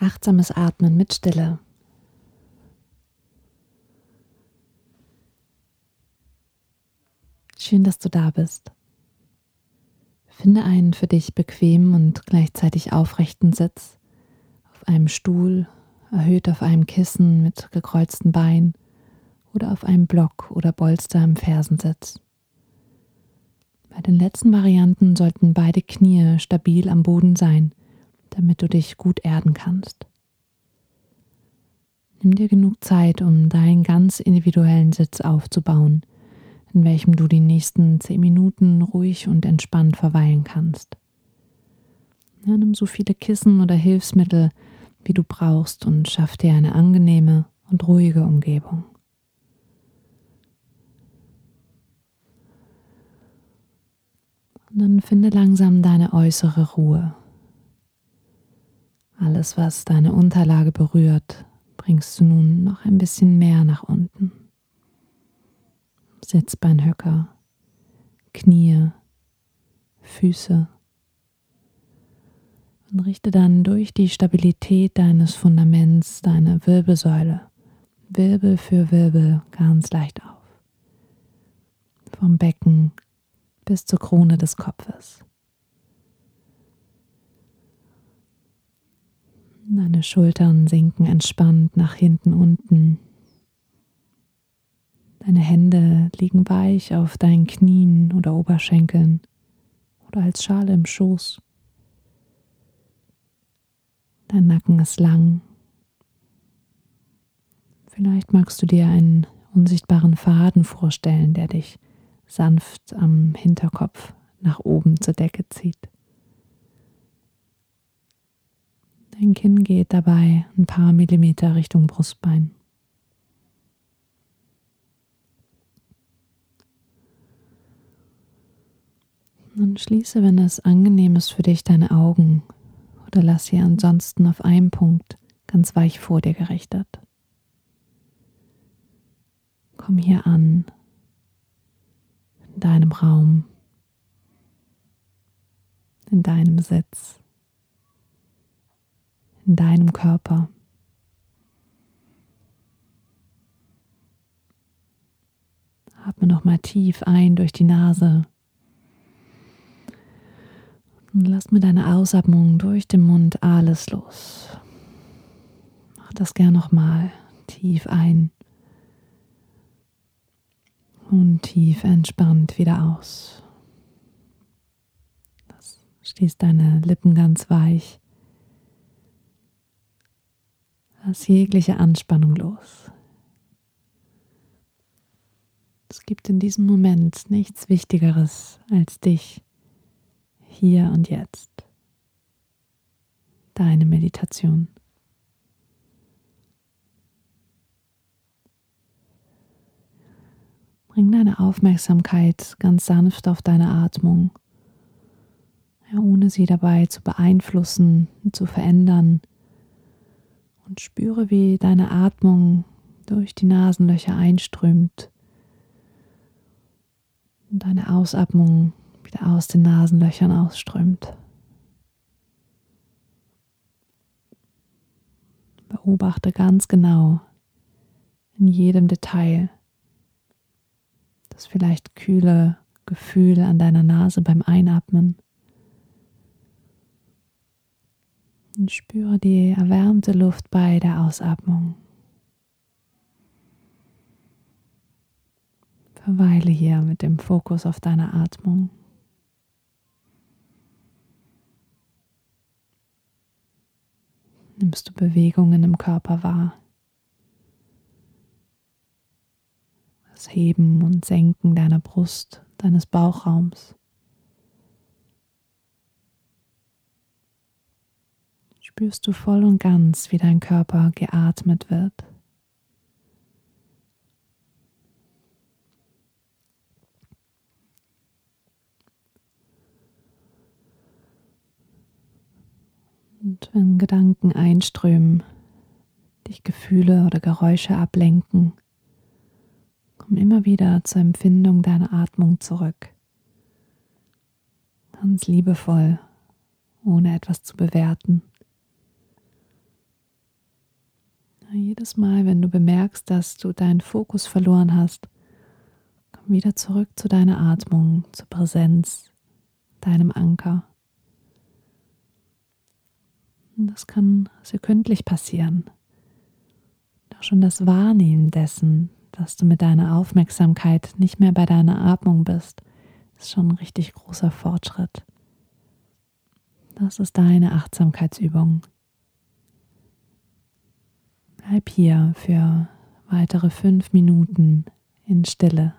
Achtsames Atmen mit Stille. Schön, dass du da bist. Finde einen für dich bequemen und gleichzeitig aufrechten Sitz auf einem Stuhl, erhöht auf einem Kissen mit gekreuzten Beinen oder auf einem Block oder Bolster im Fersensitz. Bei den letzten Varianten sollten beide Knie stabil am Boden sein damit du dich gut erden kannst. Nimm dir genug Zeit, um deinen ganz individuellen Sitz aufzubauen, in welchem du die nächsten zehn Minuten ruhig und entspannt verweilen kannst. Ja, nimm so viele Kissen oder Hilfsmittel, wie du brauchst und schaff dir eine angenehme und ruhige Umgebung. Und dann finde langsam deine äußere Ruhe. Alles, was deine Unterlage berührt, bringst du nun noch ein bisschen mehr nach unten. Sitzbeinhöcker, Knie, Füße. Und richte dann durch die Stabilität deines Fundaments deine Wirbelsäule, Wirbel für Wirbel, ganz leicht auf. Vom Becken bis zur Krone des Kopfes. Deine Schultern sinken entspannt nach hinten unten. Deine Hände liegen weich auf deinen Knien oder Oberschenkeln oder als Schale im Schoß. Dein Nacken ist lang. Vielleicht magst du dir einen unsichtbaren Faden vorstellen, der dich sanft am Hinterkopf nach oben zur Decke zieht. Dein Kinn geht dabei ein paar Millimeter Richtung Brustbein. Und schließe, wenn es angenehm ist für dich, deine Augen oder lass sie ansonsten auf einem Punkt ganz weich vor dir gerichtet. Komm hier an, in deinem Raum, in deinem Sitz in deinem Körper. Atme nochmal tief ein durch die Nase. Und lass mit deiner Ausatmung durch den Mund alles los. Mach das gern nochmal tief ein und tief entspannt wieder aus. Das schließt deine Lippen ganz weich. Lass jegliche Anspannung los. Es gibt in diesem Moment nichts Wichtigeres als dich, hier und jetzt. Deine Meditation. Bring deine Aufmerksamkeit ganz sanft auf deine Atmung, ja, ohne sie dabei zu beeinflussen, zu verändern und spüre, wie deine Atmung durch die Nasenlöcher einströmt und deine Ausatmung wieder aus den Nasenlöchern ausströmt. Beobachte ganz genau in jedem Detail das vielleicht kühle Gefühl an deiner Nase beim Einatmen Und spüre die erwärmte Luft bei der Ausatmung. Verweile hier mit dem Fokus auf deine Atmung. Nimmst du Bewegungen im Körper wahr? Das Heben und Senken deiner Brust, deines Bauchraums. Spürst du voll und ganz, wie dein Körper geatmet wird. Und wenn Gedanken einströmen, dich Gefühle oder Geräusche ablenken, komm immer wieder zur Empfindung deiner Atmung zurück. Ganz liebevoll, ohne etwas zu bewerten. Jedes Mal, wenn du bemerkst, dass du deinen Fokus verloren hast, komm wieder zurück zu deiner Atmung, zur Präsenz, deinem Anker. Und das kann sekündlich passieren. Auch schon das Wahrnehmen dessen, dass du mit deiner Aufmerksamkeit nicht mehr bei deiner Atmung bist, ist schon ein richtig großer Fortschritt. Das ist deine Achtsamkeitsübung. Bleib hier für weitere fünf Minuten in Stille.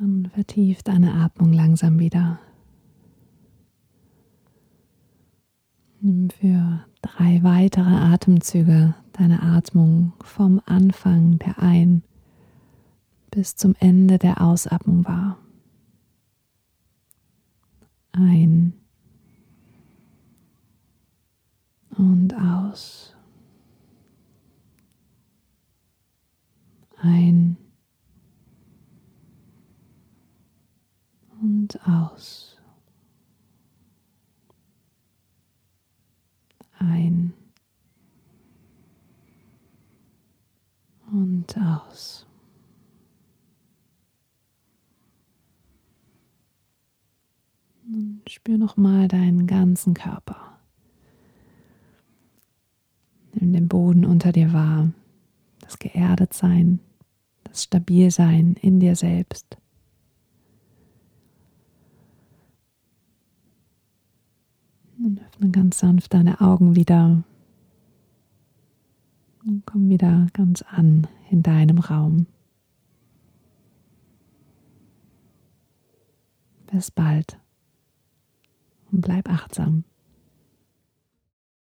Dann vertief deine Atmung langsam wieder. Nimm für drei weitere Atemzüge deine Atmung vom Anfang der Ein- bis zum Ende der Ausatmung wahr. Ein und aus. Ein und aus. Ein und aus. Und spür nochmal deinen ganzen Körper. Nimm den Boden unter dir wahr, das Geerdetsein, das Stabilsein in dir selbst. Und öffne ganz sanft deine Augen wieder. Und komm wieder ganz an in deinem Raum. Bis bald und bleib achtsam.